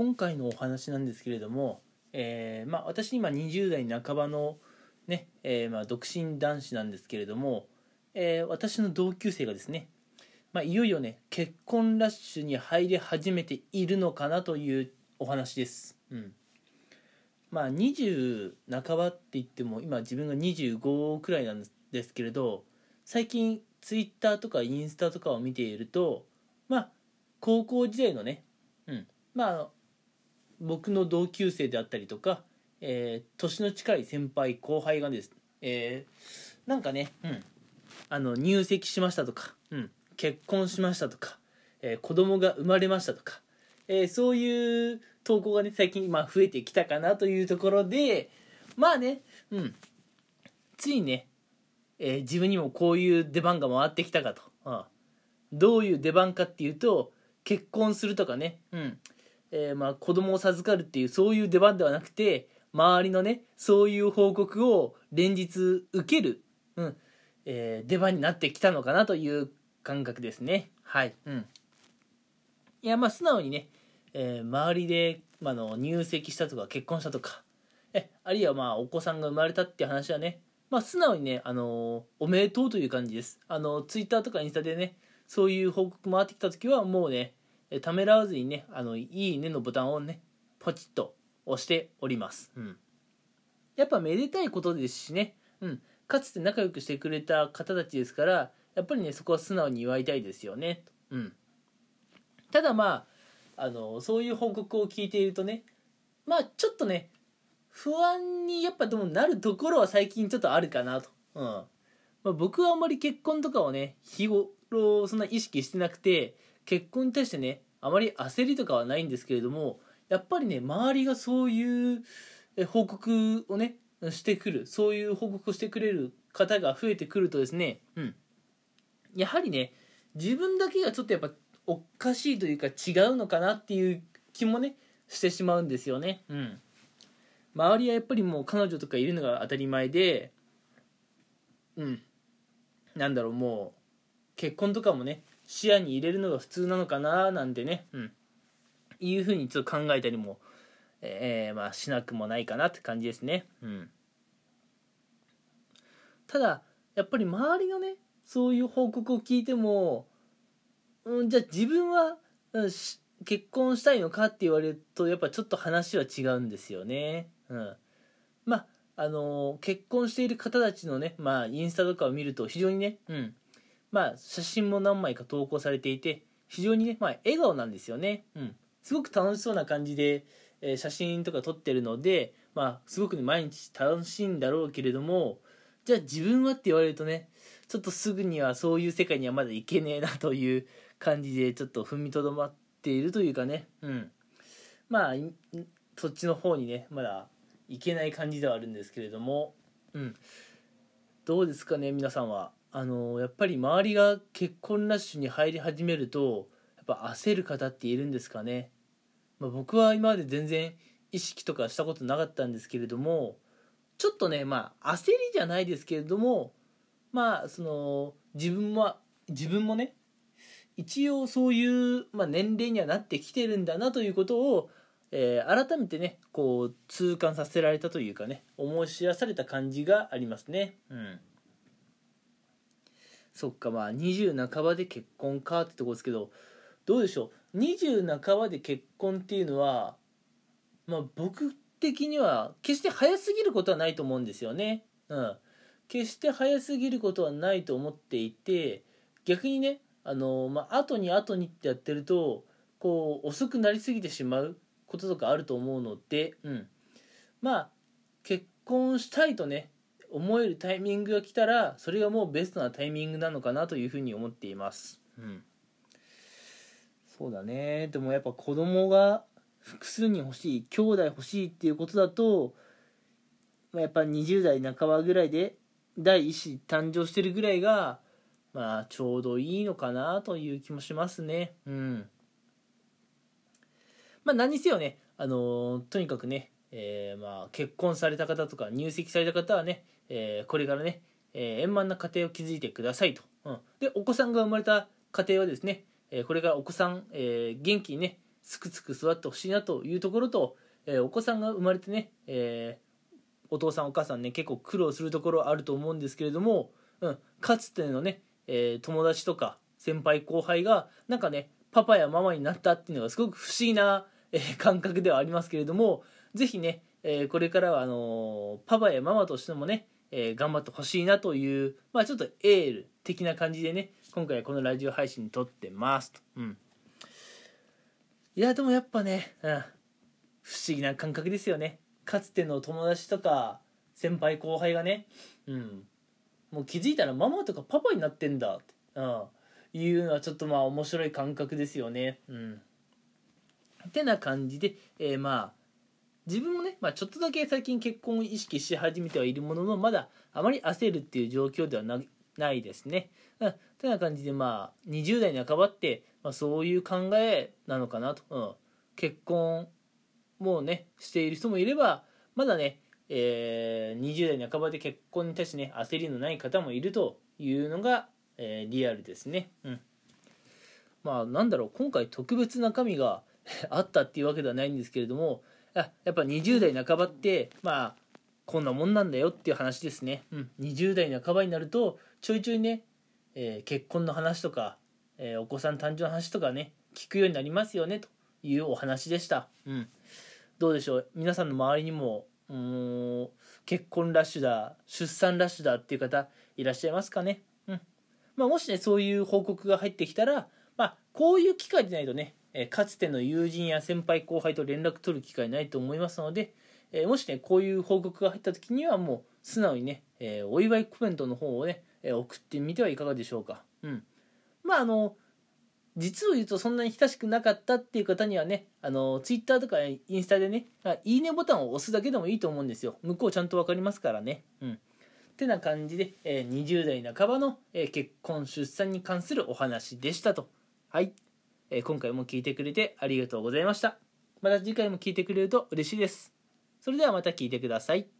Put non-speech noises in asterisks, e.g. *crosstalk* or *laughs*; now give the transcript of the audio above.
今回のお話なんですけれども、えーまあ、私今20代半ばのね、えーまあ、独身男子なんですけれども、えー私の同級生がですね、まあ、いよいよね結婚ラッシュに入り始めているのかなというお話です。うんまあ20半ばって言っても今自分が25くらいなんですけれど最近ツイッターとかインスタとかを見ているとまあ高校時代のね、うん、まあ僕の同級生であったりとか、えー年の近い先輩後輩がです、えーなんかね、うん、あの入籍しましたとか、うん、結婚しましたとか、えー子供が生まれましたとか、えーそういう投稿がね最近まあ増えてきたかなというところでまあね、うん、ついね、えー自分にもこういう出番が回ってきたかと、うんどういう出番かっていうと結婚するとかね、うんえーまあ子供を授かるっていうそういう出番ではなくて周りのねそういう報告を連日受ける、うんえー出番になってきたのかなという感覚ですね。はい、うん、いやまあ素直にね、えー周りで、まあ、の入籍したとか結婚したとかえあるいはまあお子さんが生まれたって話はねまあ素直にね、あのおめでとうという感じです。あのツイッターとかインスタでねそういう報告回ってきた時はもうねためらわずにねあのいいねのボタンをねポチッと押しております、うん、やっぱめでたいことですしね、うん、かつて仲良くしてくれた方たちですからやっぱりねそこは素直に祝いたいですよね、うん、ただまああのそういう報告を聞いているとねまあちょっとね不安にやっぱでもなるところは最近ちょっとあるかなと、うん。まあ、僕はあんまり結婚とかをね日頃そんな意識してなくて結婚に対してねあまり焦りとかはないんですけれどもやっぱりね周りがそういうえ報告をねしてくるそういう報告をしてくれる方が増えてくるとですね、うん、やはりね自分だけがちょっとやっぱおかしいというか違うのかなっていう気もねしてしまうんですよね。うん。周りはやっぱりもう彼女とかいるのが当たり前でうん。なんだろうもう結婚とかもね視野に入れるのが普通なのかななんてね、うん、いうふうにちょっと考えたりも、えーまあ、しなくもないかなって感じですね。うん、ただやっぱり周りのねそういう報告を聞いても、うん、じゃあ自分は、うん、結婚したいのかって言われるとやっぱちょっと話は違うんですよね。うん、まああの結婚している方たちのね、まあ、インスタとかを見ると非常にね、うん。まあ、写真も何枚か投稿されていて非常にね、まあ、笑顔なんですよね、うん、すごく楽しそうな感じで、えー写真とか撮ってるので、まあ、すごくね毎日楽しいんだろうけれどもじゃあ自分はって言われるとねちょっとすぐにはそういう世界にはまだ行けねえなという感じでちょっと踏みとどまっているというかね、うん、まあそっちの方にねまだ行けない感じではあるんですけれども、うん、どうですかね皆さんは。あのやっぱり周りが結婚ラッシュに入り始めるとやっぱ焦る方っているんですかね、まあ、僕は今まで全然意識とかしたことなかったんですけれどもちょっとねまあ焦りじゃないですけれどもまあその自分は自分もね一応そういう、まあ、年齢にはなってきてるんだなということを、えー改めてねこう痛感させられたというかね思い知らされた感じがありますね。うん。そっかまあ20半ばで結婚かってとこですけどどうでしょう？20半ばで結婚っていうのはまあ僕的には決して早すぎることはないと思うんですよね。うん。決して早すぎることはないと思っていて逆にねあのまあ後に後にってやってるとこう遅くなりすぎてしまうこととかあると思うので、うん、まあ結婚したいとね思えるタイミングが来たらそれがもうベストなタイミングなのかなというふうに思っています、うん、そうだね。でもやっぱ子供が複数人欲しい兄弟欲しいっていうことだと、まあ、やっぱ20代半ばぐらいで第一子誕生してるぐらいがまあちょうどいいのかなという気もしますね。うん。まあ何にせよねあのーとにかくねえーまあ、結婚された方とか入籍された方はね、えーこれからね、えー円満な家庭を築いてくださいと、うん、でお子さんが生まれた家庭はですね、えーこれからお子さん、えー元気にねすくすく育ってほしいなというところと、えー、お子さんが生まれてね、えー、お父さんお母さんね結構苦労するところあると思うんですけれども、うん、かつてのね、えー、友達とか先輩後輩がなんかねパパやママになったっていうのがすごく不思議な、えー、感覚ではありますけれども是非ね、えー、これからはあの、パパやママとしてもね、え頑張ってほしいなというまあちょっとエール的な感じでね今回はこのラジオ配信に撮ってますと。うん。いやでもやっぱね、うん、不思議な感覚ですよね。かつての友達とか先輩後輩がね、うん、もう気づいたらママとかパパになってんだって、うん、いうのはちょっとまあ面白い感覚ですよね。うん、ってな感じで、えー、まあ自分もね、まあ、ちょっとだけ最近結婚を意識し始めてはいるもののまだあまり焦るっていう状況ではなないですね。うん、てな感じでまあ20代半ばって、まあ、そういう考えなのかなと、うん、結婚もねしている人もいればまだね、えー、20代半ばで結婚に対してね焦りのない方もいるというのが、えー、リアルですね。うん、まあなんだろう今回特別中身が *laughs* あったっていうわけではないんですけれどもあやっぱ20代半ばってまあこんなもんなんだよっていう話ですね。うん、20代半ばになるとちょいちょいね、えー、結婚の話とか、えー、お子さん誕生の話とかね聞くようになりますよねというお話でした。うん。どうでしょう？皆さんの周りにもうん結婚ラッシュだ出産ラッシュだっていう方いらっしゃいますかね、うん。まあ、もしねそういう報告が入ってきたら、まあ、こういう機会でないとね、えかつての友人や先輩後輩と連絡取る機会ないと思いますので、えもしねこういう報告が入った時にはもう素直にね、えお祝いコメントの方をね、え送ってみてはいかがでしょうか。うん、まああの実を言うとそんなに親しくなかったっていう方にはね、あの、ツイッターとかインスタでね、いいねボタンを押すだけでもいいと思うんですよ。向こうちゃんと分かりますからね。うん。ってな感じで、え、20代半ばの、え、結婚出産に関するお話でしたと。はい、えー、今回も聞いてくれてありがとうございました。また次回も聞いてくれると嬉しいです。それではまた聞いてください。